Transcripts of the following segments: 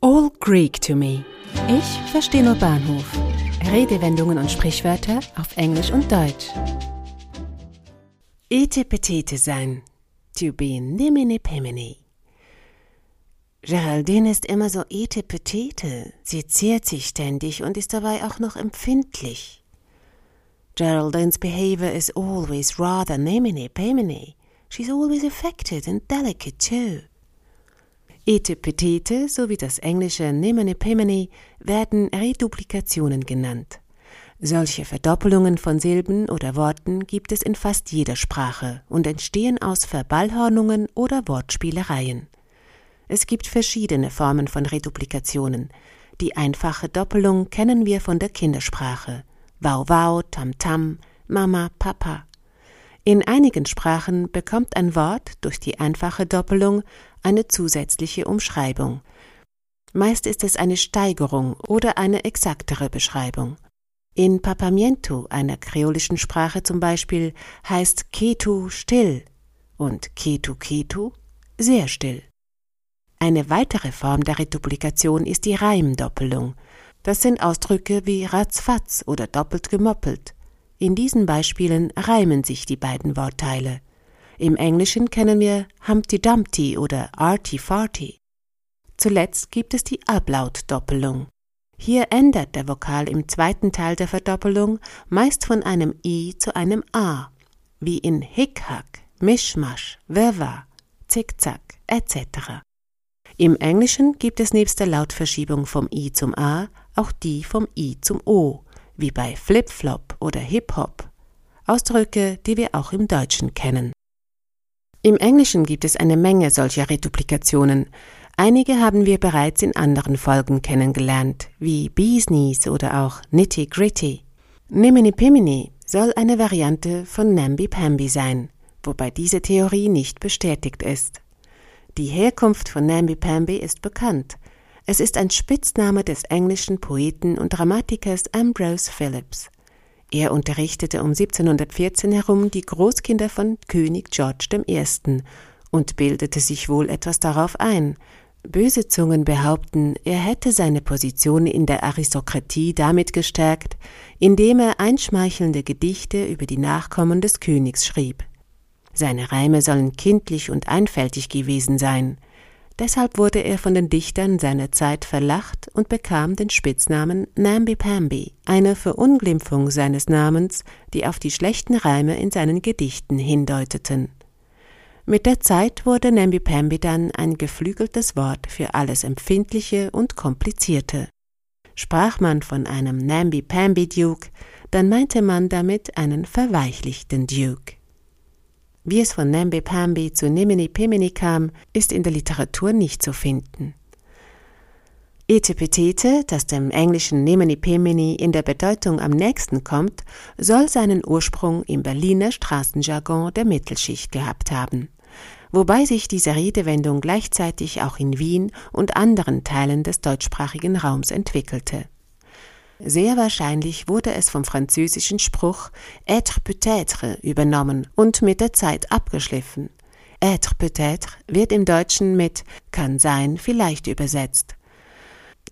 All Greek to me. Ich verstehe nur Bahnhof. Redewendungen und Sprichwörter auf Englisch und Deutsch. Etepetete sein. To be nimini pemini. Geraldine ist immer so etepetete. Sie zehrt sich ständig und ist dabei auch noch empfindlich. Geraldines behavior is always rather nimini pemini. She's always affected and delicate too. Etepetete sowie das englische Nimene Pemene werden Reduplikationen genannt. Solche Verdoppelungen von Silben oder Worten gibt es in fast jeder Sprache und entstehen aus Verballhornungen oder Wortspielereien. Es gibt verschiedene Formen von Reduplikationen. Die einfache Doppelung kennen wir von der Kindersprache. Wow wow, tam tam, Mama, Papa. In einigen Sprachen bekommt ein Wort durch die einfache Doppelung eine zusätzliche Umschreibung. Meist ist es eine Steigerung oder eine exaktere Beschreibung. In Papamiento, einer kreolischen Sprache zum Beispiel, heißt Ketu still und Ketu Ketu sehr still. Eine weitere Form der Reduplikation ist die Reimdoppelung. Das sind Ausdrücke wie ratzfatz oder doppelt gemoppelt. In diesen Beispielen reimen sich die beiden Wortteile. Im Englischen kennen wir Humpty Dumpty oder Arty Farty. Zuletzt gibt es die Ablautdoppelung. Hier ändert der Vokal im zweiten Teil der Verdoppelung meist von einem I zu einem A, wie in Hickhack, Mischmasch, Wirrwarr, Zickzack etc. Im Englischen gibt es nebst der Lautverschiebung vom I zum A auch die vom I zum O, wie bei Flip-Flop oder Hip-Hop. Ausdrücke, die wir auch im Deutschen kennen. Im Englischen gibt es eine Menge solcher Reduplikationen. Einige haben wir bereits in anderen Folgen kennengelernt, wie Bees Knees oder auch Nitty Gritty. Nimini Pimini soll eine Variante von Namby Pamby sein, wobei diese Theorie nicht bestätigt ist. Die Herkunft von Namby Pamby ist bekannt. Es ist ein Spitzname des englischen Poeten und Dramatikers Ambrose Phillips. Er unterrichtete um 1714 herum die Großkinder von König George I. und bildete sich wohl etwas darauf ein. Böse Zungen behaupten, er hätte seine Position in der Aristokratie damit gestärkt, indem er einschmeichelnde Gedichte über die Nachkommen des Königs schrieb. Seine Reime sollen kindlich und einfältig gewesen sein. Deshalb wurde er von den Dichtern seiner Zeit verlacht und bekam den Spitznamen Namby Pamby, eine Verunglimpfung seines Namens, die auf die schlechten Reime in seinen Gedichten hindeuteten. Mit der Zeit wurde Namby Pamby dann ein geflügeltes Wort für alles Empfindliche und Komplizierte. Sprach man von einem Namby Pamby Duke, dann meinte man damit einen verweichlichten Duke. Wie es von Namby Pamby zu Nimini Pimini kam, ist in der Literatur nicht zu finden. Etepetete, das dem englischen Nimini Pimini in der Bedeutung am nächsten kommt, soll seinen Ursprung im Berliner Straßenjargon der Mittelschicht gehabt haben, wobei sich diese Redewendung gleichzeitig auch in Wien und anderen Teilen des deutschsprachigen Raums entwickelte. Sehr wahrscheinlich wurde es vom französischen Spruch être peut-être übernommen und mit der Zeit abgeschliffen. Être peut-être wird im Deutschen mit kann sein, vielleicht übersetzt.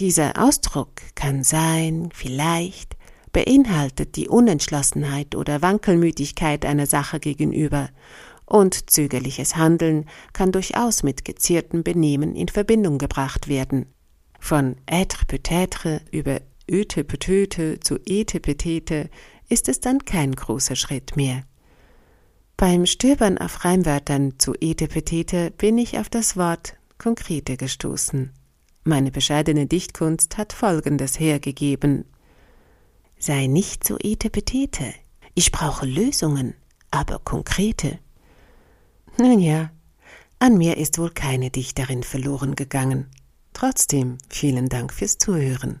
Dieser Ausdruck kann sein, vielleicht beinhaltet die Unentschlossenheit oder Wankelmütigkeit einer Sache gegenüber, und zögerliches Handeln kann durchaus mit geziertem Benehmen in Verbindung gebracht werden. Von être peut-être über Ötepetete zu Etepetete ist es dann kein großer Schritt mehr. Beim Stöbern auf Reimwörtern zu Etepetete bin ich auf das Wort konkrete gestoßen. Meine bescheidene Dichtkunst hat Folgendes hergegeben. Sei nicht so etepetete. Ich brauche Lösungen, aber konkrete. Nun ja, an mir ist wohl keine Dichterin verloren gegangen. Trotzdem vielen Dank fürs Zuhören.